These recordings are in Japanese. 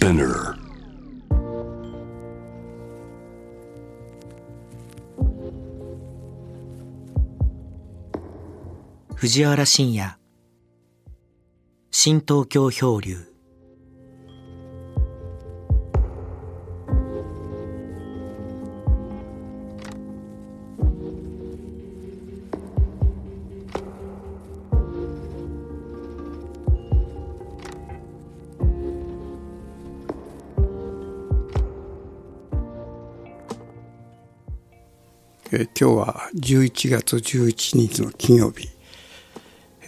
Spinner. 藤原信也新東京漂流え今日は11月11日の金曜日、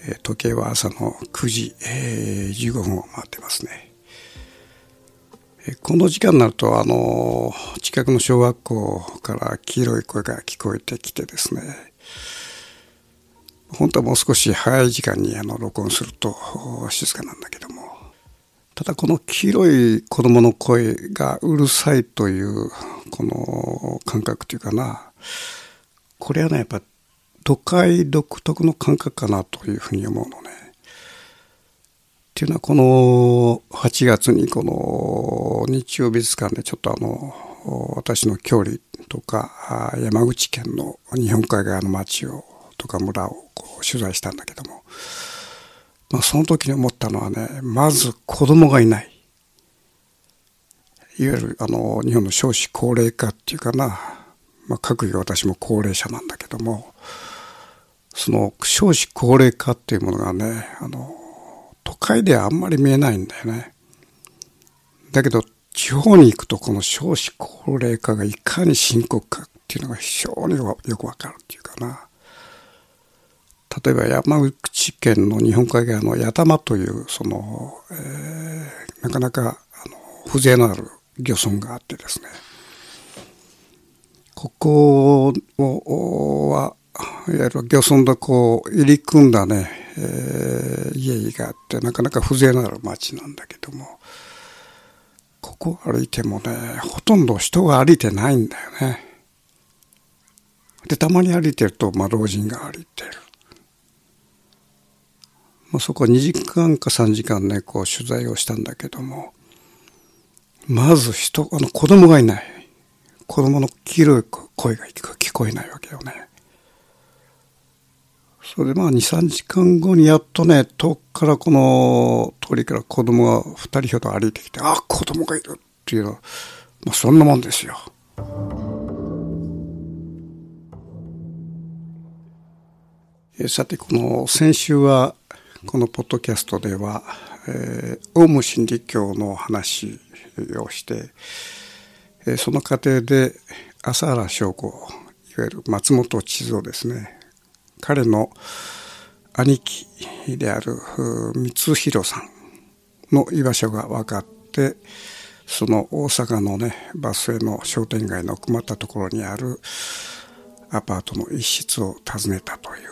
え時計は朝の9時、え15分を回ってますね、えこの時間になるとあの近くの小学校から黄色い声が聞こえてきてですね。本当はもう少し早い時間にあの録音すると静かなんだけども。ただこの黄色い子供の声がうるさいというこの感覚というかな。これはねやっぱ都会独特の感覚かなというふうに思うのね。っていうのはこの8月にこの日曜美術館でちょっとあの私の郷里とか山口県の日本海側の町をとか村をこう取材したんだけども、まあ、その時に思ったのはねまず子供がいない。いわゆるあの日本の少子高齢化っていうかな、まあ、各業私も高齢者なんだけどもその少子高齢化っていうものがねあの都会ではあんまり見えないんだよね。だけど地方に行くとこの少子高齢化がいかに深刻かっていうのが非常によくわかるっていうかな。例えば山口県の日本海側の八玉というその、えーなかなかあの風情のある漁村があってですねここはいわゆる漁村でこう入り組んだね、えー家々があってなかなか風情のある町なんだけどもここ歩いてもねほとんど人が歩いてないんだよね。でたまに歩いてると、まあ、老人が歩いてる。まあ、そこは2時間か3時間ねこう取材をしたんだけどもまず人あの子供がいない。子供の黄色い声が聞こえないわけよねそれでまあ23時間後にやっとね遠くからこの通りから子供が2人ほど歩いてきてあ子供がいるっていうのは、まあ、そんなもんですよ。えさてこの先週はこのポッドキャストでは、えーオウム真理教の話をして、その過程で朝原将子いわゆる松本千蔵ですね彼の兄貴である光弘さんの居場所が分かってその大阪のねバスへの商店街の奥まったところにあるアパートの一室を訪ねたという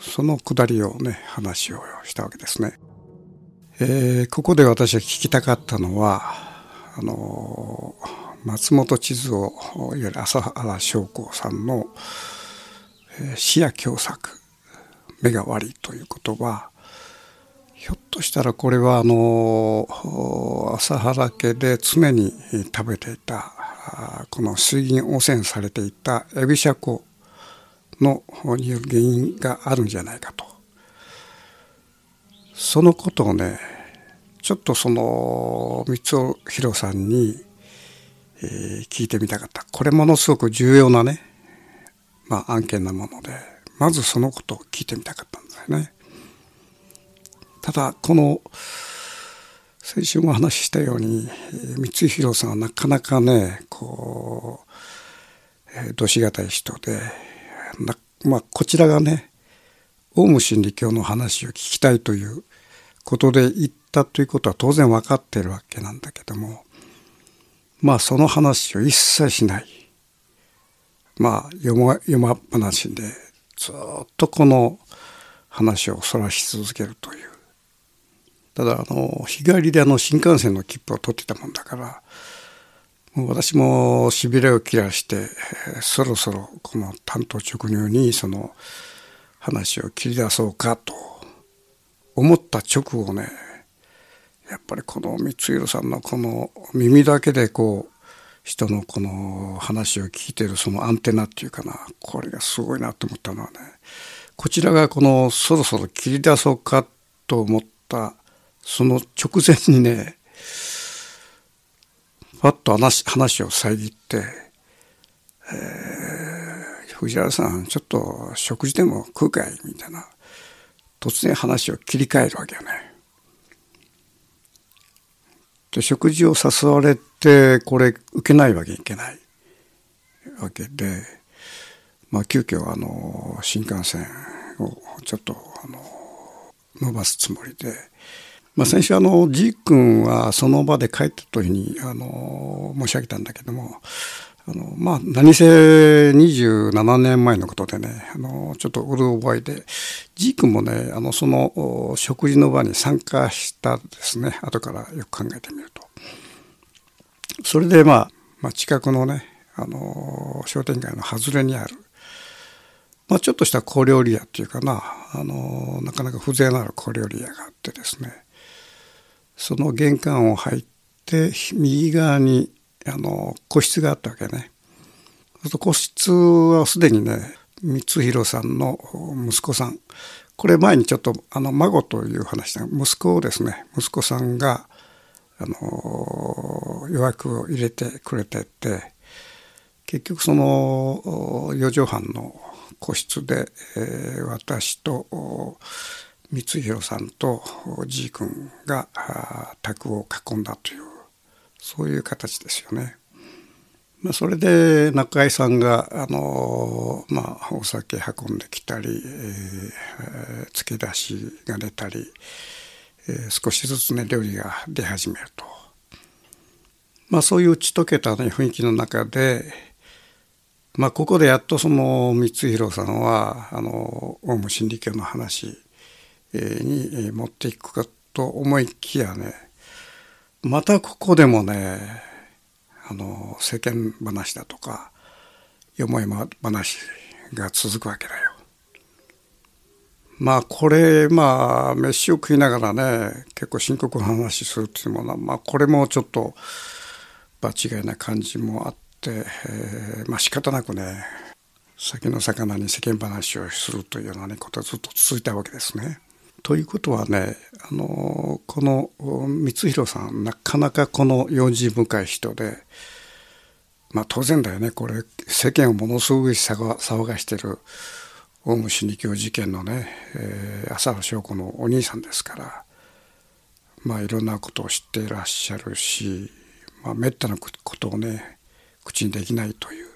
そのくだりをね話をしたわけですね。えーここで私は聞きたかったのはあの松本地図をいわゆる朝原将子さんの視野狭窄目が悪いということはひょっとしたらこれはあの朝原家で常に食べていたこの水銀汚染されていたエビシャコのによる原因があるんじゃないかと。そのことをねちょっとその光弘さんに、えー聞いてみたかったこれものすごく重要なね、まあ、案件なものでまずそのことを聞いてみたかったんだよね。ただこの先週もお話ししたようにえ光弘さんはなかなかねこう、えどしがたい人でまあこちらがねオウム真理教の話を聞きたいということで言ったということは当然分かってるわけなんだけどもまあその話を一切しない。まあ読ま読まっぱなしでずっとこの話をそらし続けるという。ただあの日帰りであの新幹線の切符を取ってたもんだからもう私もしびれを切らして、そろそろこの担当直入にその話を切り出そうかと思った直後ねやっぱりこの光弘さんのこの耳だけでこう人のこの話を聞いてるそのアンテナっていうかなこれがすごいなと思ったのはねこちらがこのそろそろ切り出そうかと思ったその直前にねパッと話話を遮って「えー、藤原さんちょっと食事でも食うかい?」みたいな突然話を切り替えるわけよね。で食事を誘われてこれ受けないわけにいけない。わけで、まあ、急遽あの新幹線をちょっとあの伸ばすつもりで、まあ、先週あの G 君はその場で帰ったというふうにあの申し上げたんだけどもあのまあ何せ27年前のことでねあのちょっとうる覚えで G 君もねあのその食事の場に参加したですね。後からよく考えてみると。それでまあ、まあ、近くのねあの商店街の外れにある、まあ、ちょっとした小料理屋っていうかなあのなかなか風情のある小料理屋があってですねその玄関を入って右側にあの個室があったわけね。個室はすでにね光弘さんの息子さんこれ前にちょっとあの孫という話で息子をですね息子さんがあの予約を入れてくれてて結局その4畳半の個室で、えー、私と光弘さんとじい君が宅を囲んだというそういう形ですよね。まあ、それで中井さんがあの、まあ、お酒運んできたり、えー、付け出しが出たり、えー、少しずつね料理が出始めると、まあ、そういう打ち解けた、ね、雰囲気の中で、まあ、ここでやっとその光弘さんはあのオウム真理教の話に持っていくかと思いきやねまたここでもねあの世間話だとかよもやま話が続くわけだよ。まあこれまあ飯を食いながらね結構深刻な話するっていうものはまあこれもちょっと場違いな感じもあって、えー、まあ仕方なくね先の魚に世間話をするというような、ことがずっと続いたわけですね。ということはねあのこの光弘さんなかなかこの用心深い人でまあ当然だよねこれ世間をものすごい騒がしてるオウム真理教事件のね、えー、浅野翔子のお兄さんですからまあいろんなことを知っていらっしゃるし、まあ、めったなことをね口にできないという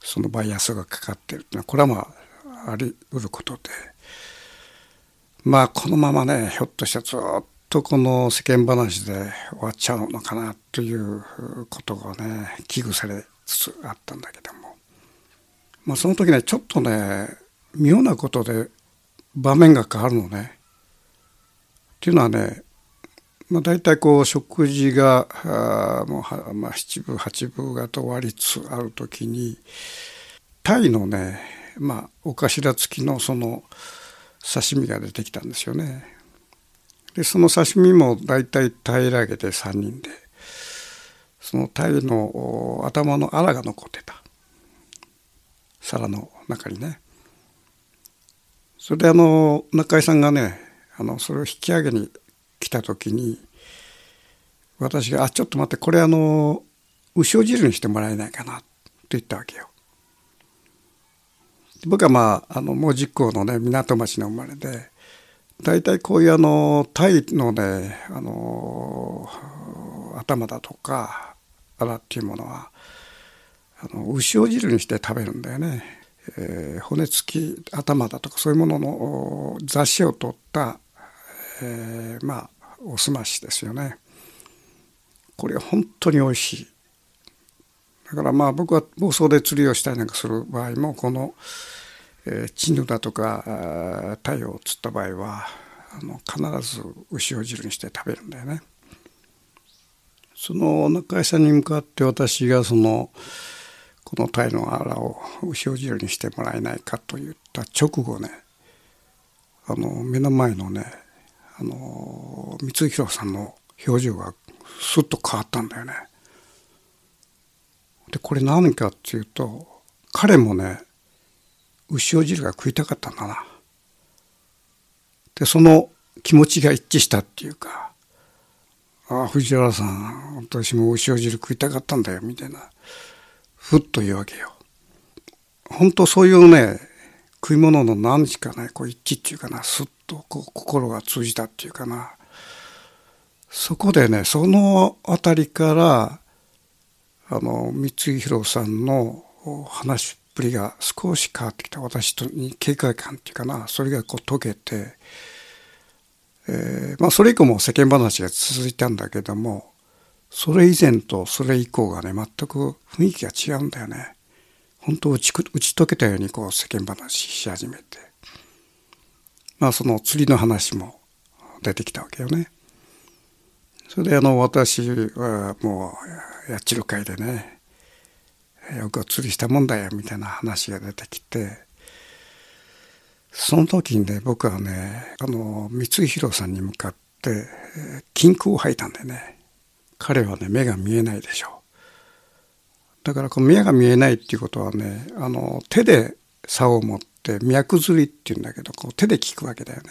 そのバイアスがかかっているというのはこれはまああり得ることで。まあこのままねひょっとしたらずっとこの世間話で終わっちゃうのかなということがね危惧されつつあったんだけども、まあ、その時ねちょっとね妙なことで場面が変わるのね。っていうのはね、まあ、大体こう食事があもうまあ、七分八分がと終わりつつある時にタイのねまあお頭付きのその刺身が出てきたんですよね。でその刺身も大体平らげて3人でその鯛の頭のあらが残ってた皿の中にね。それであの中井さんがねあのそれを引き上げに来た時に私が「あちょっと待ってこれあの牛尾汁にしてもらえないかな」と言ったわけよ。僕はまああの門司港のね港町の生まれで大体こういうあのタイのねあの頭だとかあらっていうものはあの牛尾汁にして食べるんだよね、えー、骨付き頭だとかそういうものの雑誌を取った、えー、まあおすましですよね。これ本当に美味しい。だからまあ僕は房総で釣りをしたりなんかする場合もこの、えー、チヌだとかタイを釣った場合はあの必ず牛を汁にして食べるんだよね。その中井さんに向かって私がそのこのタイのアラを牛を汁にしてもらえないかと言った直後ねあの目の前のねあの光弘さんの表情がスッと変わったんだよね。でこれ何かっていうと彼もね牛尾汁が食いたかったんだな。でその気持ちが一致したっていうか「ああ藤原さん私も牛尾汁食いたかったんだよ」みたいなふっと言うわけよ。本当そういうね食い物の何日かねこう一致っていうかなすっとこう心が通じたっていうかなそこでねその辺りからあの光弘さんの話っぷりが少し変わってきた私とに警戒感っていうかなそれがこう解けて、えー、まあそれ以降も世間話が続いたんだけどもそれ以前とそれ以降がね全く雰囲気が違うんだよね。本当打ち打ち解けたようにこう世間話し始めてまあその釣りの話も出てきたわけよね。それであの私はもうやっちる会でねよく釣りしたもんだよみたいな話が出てきてその時にね僕はねあの光弘さんに向かって金空を吐いたんでね。彼はね目が見えないでしょだからこの目が見えないっていうことはねあの手で竿を持って脈釣りっていうんだけどこう手で聞くわけだよね。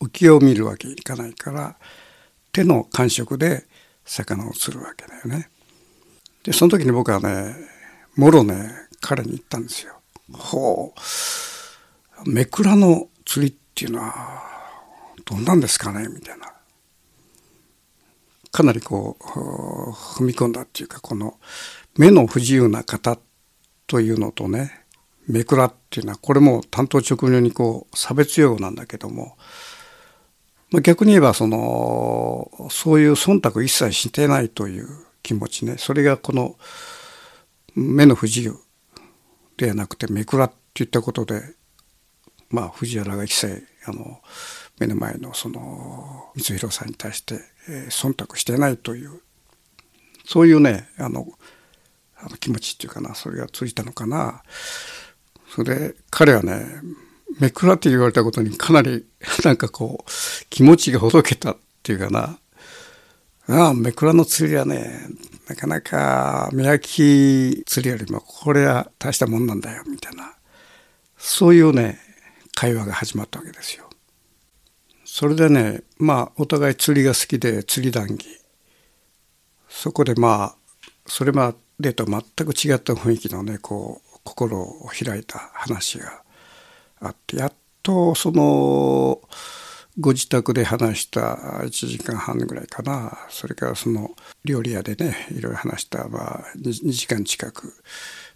浮きを見るわけにいかないから手の感触で魚を釣るわけだよね。でその時に僕はねもろね彼に言ったんですよ。ほう。めくらの釣りっていうのはどんなんですかね？みたいな。かなりこう踏み込んだっていうかこの目の不自由な方というのとねめくらっていうのはこれも担当直入にこう差別用語なんだけども、まあ、逆に言えばそのそういう忖度一切してないという気持ちね。それがこの目の不自由ではなくてめくらっていったことでまあ藤原が一切あの目の前のその光弘さんに対して、えー、忖度してないというそういうねあのあの気持ちっていうかなそれがついたのかな。それで彼はねめくらって言われたことにかなりなんかこう気持ちがほどけたっていうかな。ああめくらの釣りはねなかなか目焼き釣りよりもこれは大したもんなんだよみたいなそういうね会話が始まったわけですよ。それでねまあお互い釣りが好きで釣り談義そこでまあそれまでと全く違った雰囲気のねこう心を開いた話があってやっとそのご自宅で話した1時間半ぐらいかな。それからその料理屋でねいろいろ話したまあ 2, 時間近く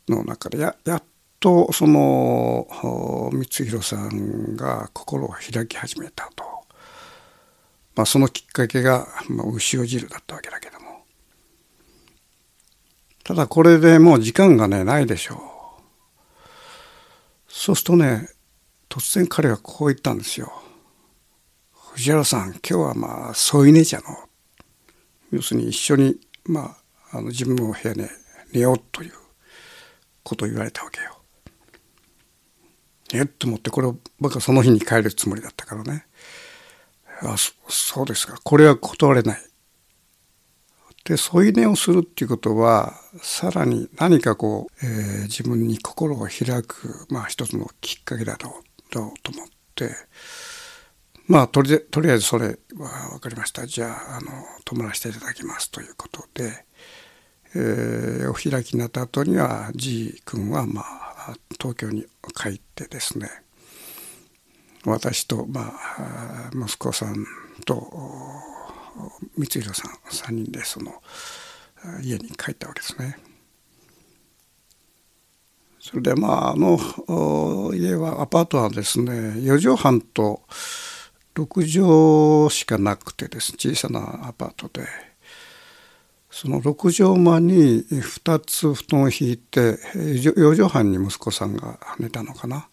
の中でややっとその光弘さんが心を開き始めたと、まあ、そのきっかけが、まあ、牛尾汁だったわけだけども。ただこれでもう時間がねないでしょう。そうするとね突然彼がこう言ったんですよ「藤原さん今日はまあ添い寝じゃの」要するに一緒にまああの自分の部屋で寝ようということを言われたわけよ。えっと思ってこれを僕はその日に帰るつもりだったからね。あそうですか。これは断れない。で添い寝をするっていうことはさらに何かこう、えー、自分に心を開く、まあ、一つのきっかけだろうと思ってまあとりとりあえずそれは分かりましたじゃああの泊まらせていただきますということで、えー、お開きになった後にはじい君はまあ東京に帰ってですね私と、まあ、息子さんと光弘さん3人でその家に帰ったわけですね。それでまああの家はアパートはですね4畳半と6畳しかなくてです小さなアパートでその6畳間に2つ布団を引いて4畳半に息子さんが寝たのかな。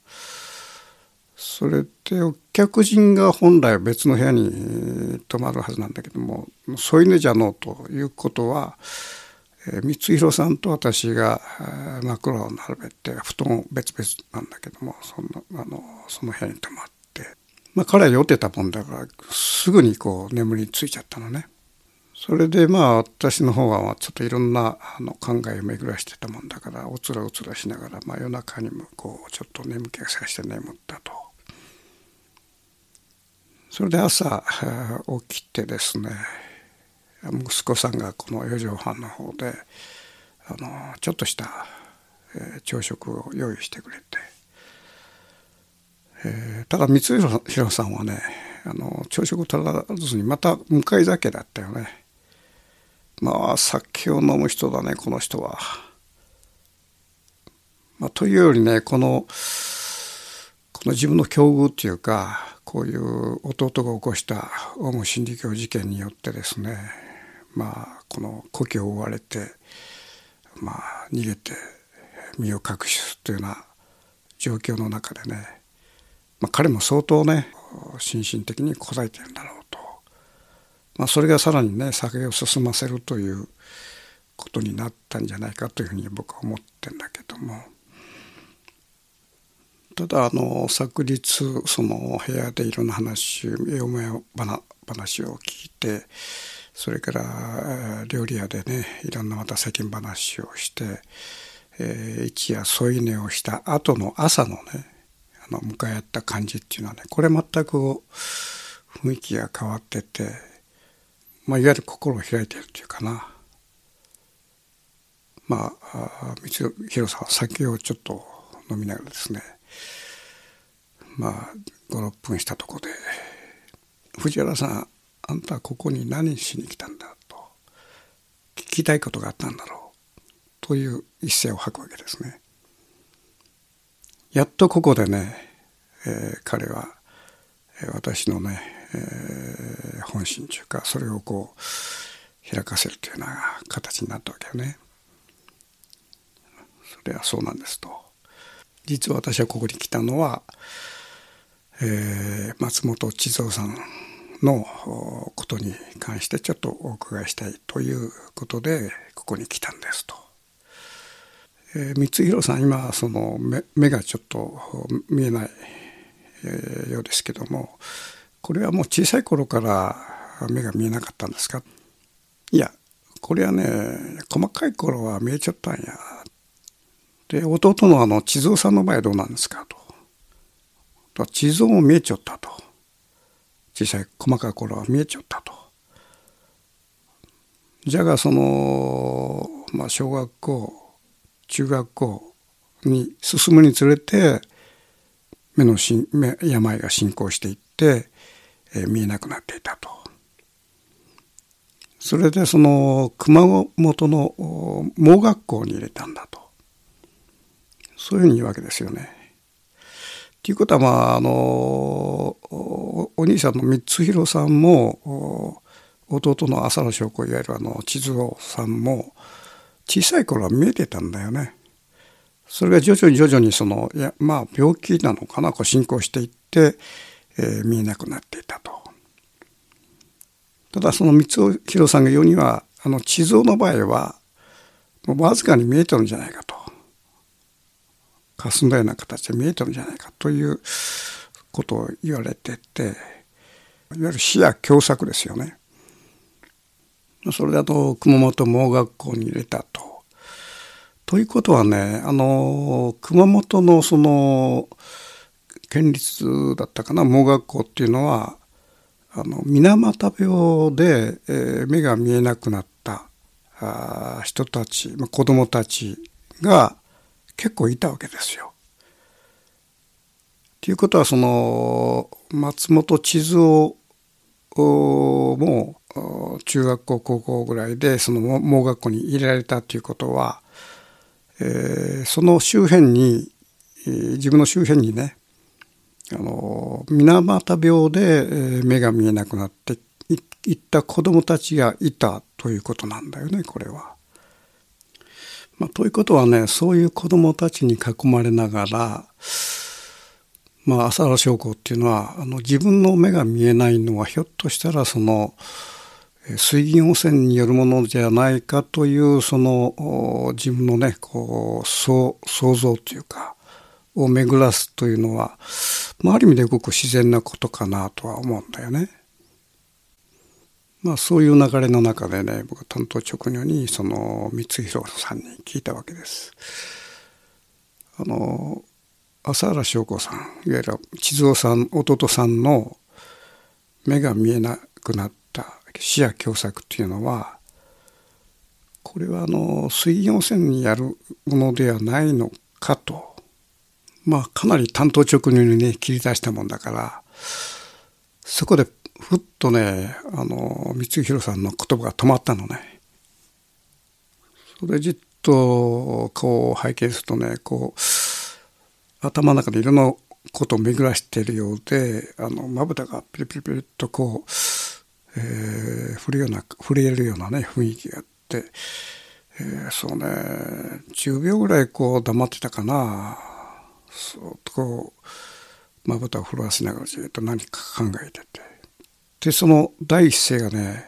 それでお客人が本来別の部屋に泊まるはずなんだけども添い寝じゃのうということは光弘さんと私が枕を並べて布団別々なんだけどもそのあのその部屋に泊まって、まあ、彼は酔ってたもんだからすぐにこう眠りについちゃったのね。それでまあ私の方はちょっといろんなあの考えを巡らしてたもんだからおつらおつらしながら、まあ、夜中にもこうちょっと眠気がさして眠ったと。それで朝起きてですね息子さんがこの4畳半の方であのちょっとした、朝食を用意してくれて、えー、ただ光弘さんはねあの朝食を取らずにまた向かい酒だったよね。まあ酒を飲む人だねこの人は。まあ、というよりねこのこの自分の境遇っていうかこういう弟が起こしたオウム真理教事件によってですねまあこの故郷を追われてまあ逃げて身を隠すというような状況の中でね、まあ、彼も相当ね心身的にこざいてるんだろうと、まあ、それがさらにね酒を進ませるということになったんじゃないかというふうに僕は思ってんだけども。ただあの昨日その部屋でいろんな話嫁話を聞いてそれから料理屋でねいろんなまた世間話をして、えー、一夜添い寝をした後の朝のねあの向かい合った感じっていうのはねこれ全く雰囲気が変わってて、まあ、いわゆる心を開いてるっていうかなまあ光弘さんは酒をちょっと飲みながらですねまあ56分したとこで「藤原さんあんたはここに何しに来たんだと聞きたいことがあったんだろうという一声を吐くわけですね。やっとここでね、えー、彼は私のね、えー、本心というかそれをこう開かせるというような形になったわけよね。それはそうなんですと。実は私はここに来たのは、えー、松本千蔵さんのことに関してちょっとお伺いしたいということでここに来たんですと。えー、光弘さん今その目目がちょっと見えない、えー、ようですけどもこれはもう小さい頃から目が見えなかったんですか？いやこれはね細かい頃は見えちゃったんや。で弟のあの地蔵さんの場合どうなんですかと。地蔵も見えちゃったと。小さい細かい頃は見えちゃったと。じゃがその、まあ、小学校中学校に進むにつれて目のし目病が進行していって、えー、見えなくなっていたと。それでその熊本の盲学校に入れたんだと。そういうふうに言うわけですよね。ということはまああのお兄さんの三弘さんも弟の浅野翔子いわゆるあの地図郎さんも小さい頃は見えてたんだよね。それが徐々に徐々にそのいやまあ病気なのかなこう進行していって、えー、見えなくなっていたと。ただその光弘さんが言うにはあの地蔵の場合はもうわずかに見えてるんじゃないかと。霞んだような形で見えてるんじゃないかということを言われてていわゆる視野狭窄ですよね。それだと熊本盲学校に入れたと。ということはねあの熊本のその県立だったかな盲学校っていうのはあの水俣病で、えー、目が見えなくなったあ人たち、まあ、子供たちが結構いたわけですよ。ということはその松本地図をも中学校高校ぐらいでその盲学校に入れられたということは、えー、その周辺に、えー、自分の周辺にねあの水俣病で、目が見えなくなっていった子どもたちがいたということなんだよねこれは。まあ、ということはねそういう子どもたちに囲まれながら、まあ、浅田将校っていうのはあの自分の目が見えないのはひょっとしたらその水銀汚染によるものじゃないかというその自分のねこう想像というかを巡らすというのは、まあ、ある意味でごく自然なことかなとは思うんだよね。まあそういう流れの中でね僕は担当直入にその光弘さんに聞いたわけです。あの朝原翔子さんいわゆる地蔵さん弟さんの目が見えなくなった視野狭窄っていうのはこれはあの水溶泉にやるものではないのかとまあかなり担当直入にね切り出したもんだからそこでふっとねあの光弘さんの言葉が止まったのね。それじっとこう拝見するとねこう頭の中でいろんなことを巡らしているようであのまぶたがピリピリピリとこう、えー、触れような触れるようなね雰囲気があって、えー、そうね10秒ぐらいこう黙ってたかな。そうとこうまぶたを震わしながらずっと何か考えてて。でその第一声がね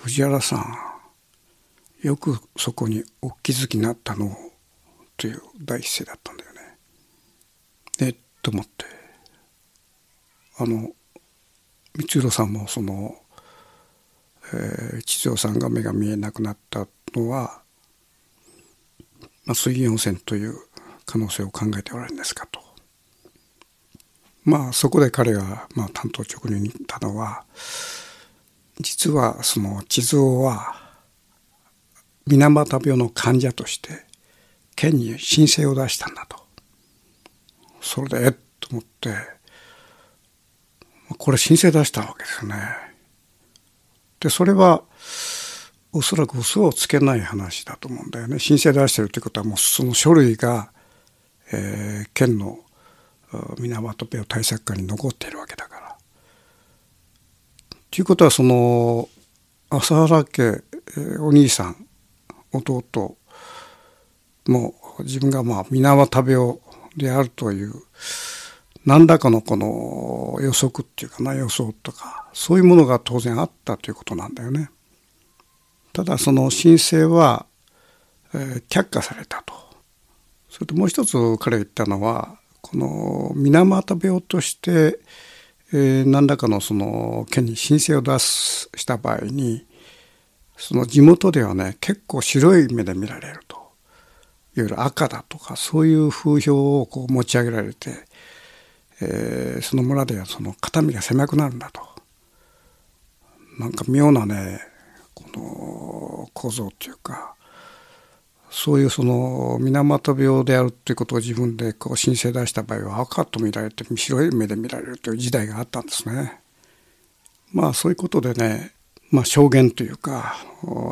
藤原さんよくそこにお気づきになったのという第一声だったんだよね。でと思って。あの光弘さんもその、えー、地蔵さんが目が見えなくなったのは、まあ、水温泉という可能性を考えておられるんですかと。まあそこで彼が、まあ、担当直入に言ったのは実はその地蔵は水俣病の患者として県に申請を出したんだと。それでえっと思ってこれ申請出したわけですね。でそれはおそらく嘘をつけない話だと思うんだよね。申請出してるってことはもうその書類が、えー、県の水俣病対策課に残っているわけだから。ということはその朝原家、お兄さん弟も自分がまあ水俣病であるという何らかのこの予測っていうかな予想とかそういうものが当然あったということなんだよね。ただその申請は、えー、却下されたと。それともう一つ彼が言ったのはこの水俣病として、えー、何らかのその県に申請を出すした場合にその地元ではね結構白い目で見られるといわゆる赤だとかそういう風評をこう持ち上げられて、えー、その村ではその肩身が狭くなるんだとなんか妙なねこの構造っていうかそういうその水俣病であるということを自分でこう申請出した場合は赤と見られて白い目で見られるという時代があったんですね。まあそういうことでね、まあ、証言というか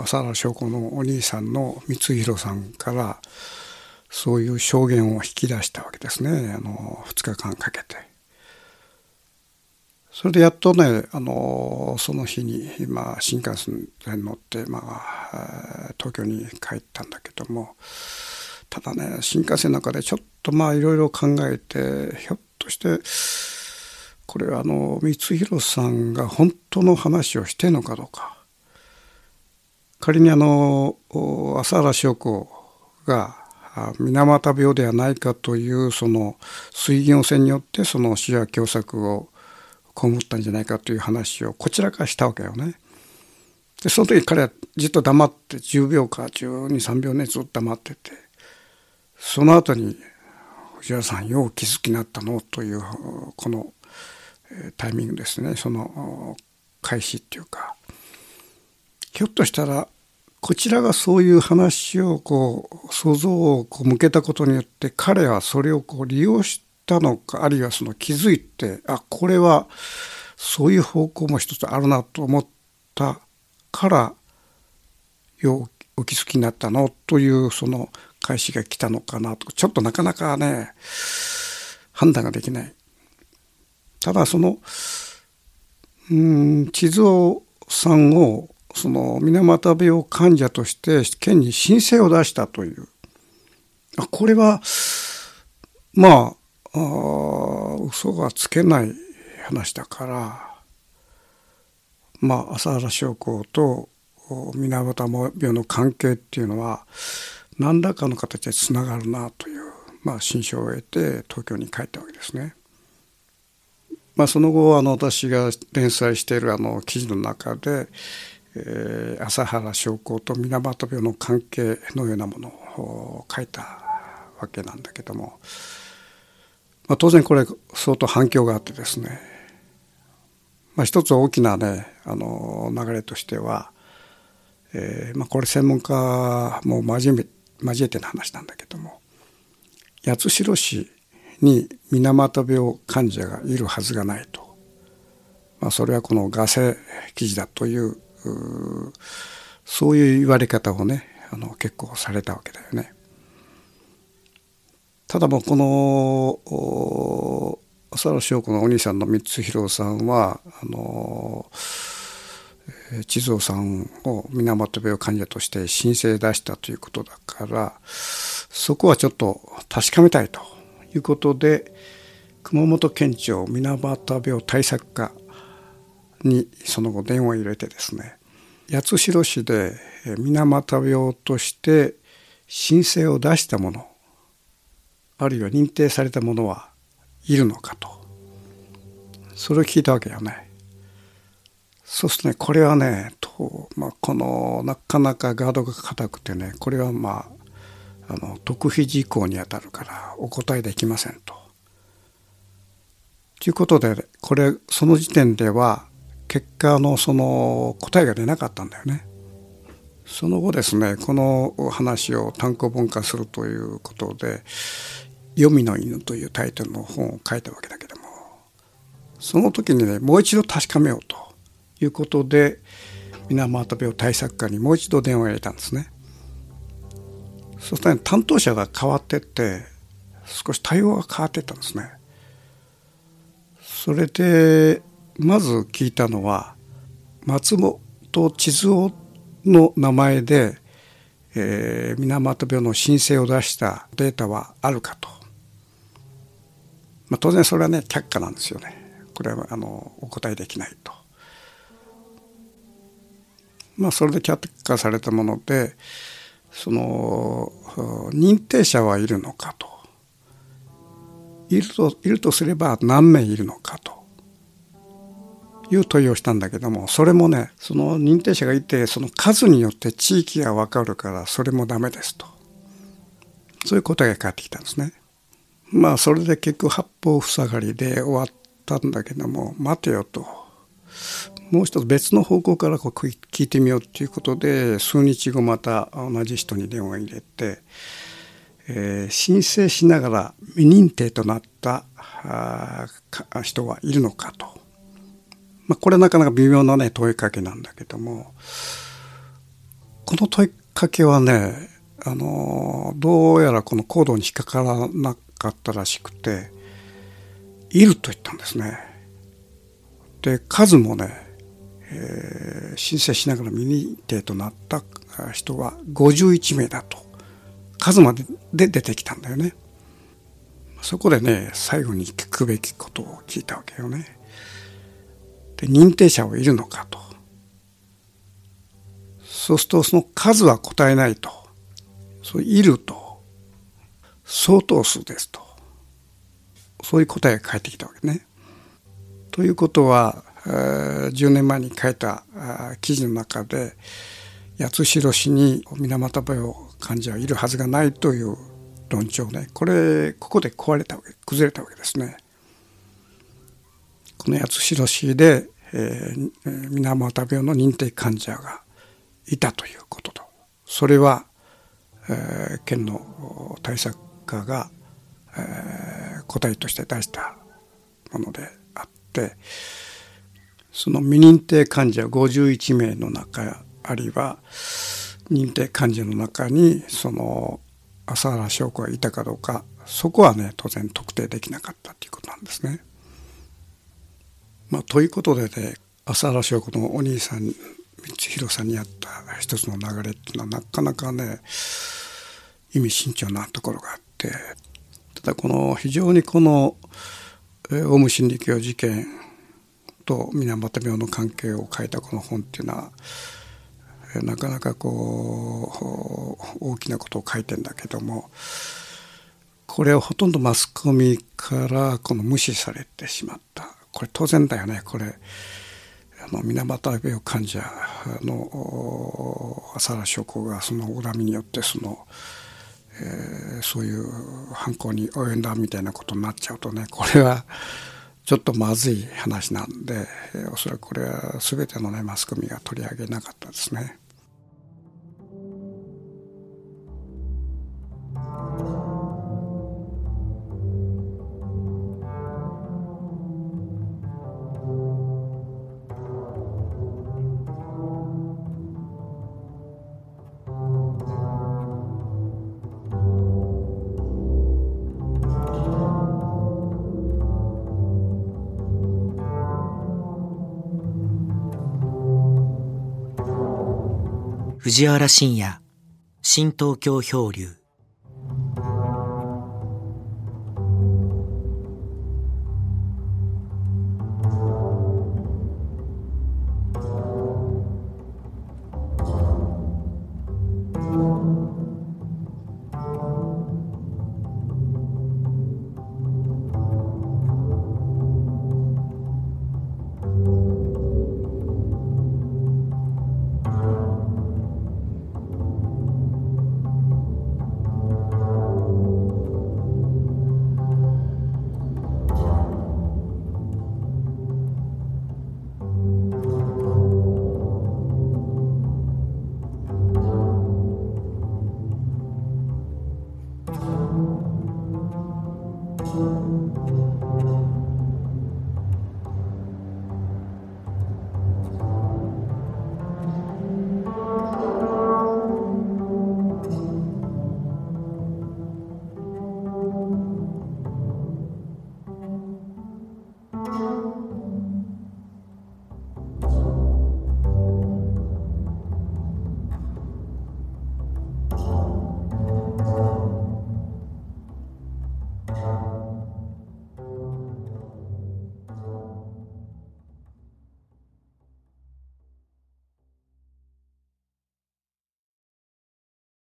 朝原将校のお兄さんの光弘さんからそういう証言を引き出したわけですねあの2日間かけて。それでやっとねあのその日に今新幹線に乗って、まあ、東京に帰ったんだけどもただね新幹線の中でちょっとまあいろいろ考えてひょっとしてこれはあの光弘さんが本当の話をしてるのかどうか仮にあの朝原将子が水俣病ではないかというその水行線によってその視野狭窄を被ったんじゃないかという話をこちらからしたわけよね。でその時彼はじっと黙って10秒か123秒ねずっと黙っててその後に「藤原さんよう気づきになったの?」というこのタイミングですねその開始っていうかひょっとしたらこちらがそういう話をこう想像をこう向けたことによって彼はそれをこう利用したのかあるいはその気づいてあこれはそういう方向も一つあるなと思ったからようお気づきになったのというその開始が来たのかなとちょっとなかなかね判断ができない。ただそのうん地蔵さんをその水俣病患者として県に申請を出したというこれはまああ嘘がつけない話だからまあ朝原将校と水俣病の関係っていうのは何らかの形でつながるなというまあ、新書を得て東京に帰ったわけですね。まあ、その後あの私が連載しているあの記事の中で、えー、朝原将校と水俣病の関係のようなものを書いたわけなんだけども、まあ、当然これ相当反響があってですね、まあ、一つ大きなねあの流れとしては、えーまあ、これ専門家も交え交えての話なんだけども八代市に水俣病患者がいるはずがないと、まあ、それはこの画性記事だというそういう言われ方をねあの結構されたわけだよね。ただもうこの浅野翔子のお兄さんの光弘さんはあの地蔵さんを水俣病患者として申請出したということだからそこはちょっと確かめたいということで熊本県庁水俣病対策課にその後電話を入れてですね八代市で水俣病として申請を出したものあるいは認定されたものはいるのかとそれを聞いたわけよね。そうするとねこれはねと、まあ、このなかなかガードが硬くてねこれはまああの特秘事項にあたるからお答えできませんと。ということでこれその時点では結果のその答えが出なかったんだよね。その後ですねこの話を単行本化するということで「黄泉の犬」というタイトルの本を書いたわけだけどもその時にねもう一度確かめようということで水俣病対策課にもう一度電話を入れたんですね。そしたら担当者が変わってって少し対応が変わってったんですね。それでまず聞いたのは松本千鶴の名前で、えー、水俣病の申請を出したデータはあるかと、まあ、当然それはね却下なんですよね。これはあのお答えできないと。まあ、それで却下されたものでその認定者はいるのかと。いるといるとすれば何名いるのかと。いう問いをしたんだけどもそれもねその認定者がいてその数によって地域が分かるからそれもダメですとそういう答えが返ってきたんですね。まあそれで結局八方塞がりで終わったんだけども待てよともう一つ別の方向からこう聞いてみようということで数日後また同じ人に電話入れて、えー、申請しながら未認定となった人はいるのかと。まあ、これなかなか微妙なね問いかけなんだけどもこの問いかけはねあのどうやらこのコードに引っかからなかったらしくていると言ったんですね。で数もね、えー、申請しながら未認定となった人は51名だと数までで出てきたんだよね。そこでね最後に聞くべきことを聞いたわけよね。で認定者はいるのかと。そうするとその数は答えないと。そういると。相当数ですと。そういう答えが返ってきたわけね。ということは10年前に書いた記事の中で八代市に水俣病患者はいるはずがないという論調ね。これここで壊れたわけ崩れたわけですね。この八代市で、えー、水俣病の認定患者がいたということとそれは、えー、県の対策課が、えー、答えとして出したものであってその未認定患者51名の中あるいは認定患者の中にその朝原翔子がいたかどうかそこはね当然特定できなかったということなんですね。まあ、ということでね朝原翔子のお兄さん光弘さんにあった一つの流れっていうのはなかなかね意味慎重なところがあってただこの非常にこのオウム真理教事件と水俣病の関係を書いたこの本っていうのはなかなかこう大きなことを書いてんだけどもこれをほとんどマスコミからこの無視されてしまった。これ当然だよねこれあの水俣病患者の浅田翔子がその恨みによってその、えー、そういう犯行に及んだみたいなことになっちゃうとねこれはちょっとまずい話なんで、えー、おそらくこれは全てのねマスコミが取り上げなかったですね。藤原信也、新東京漂流。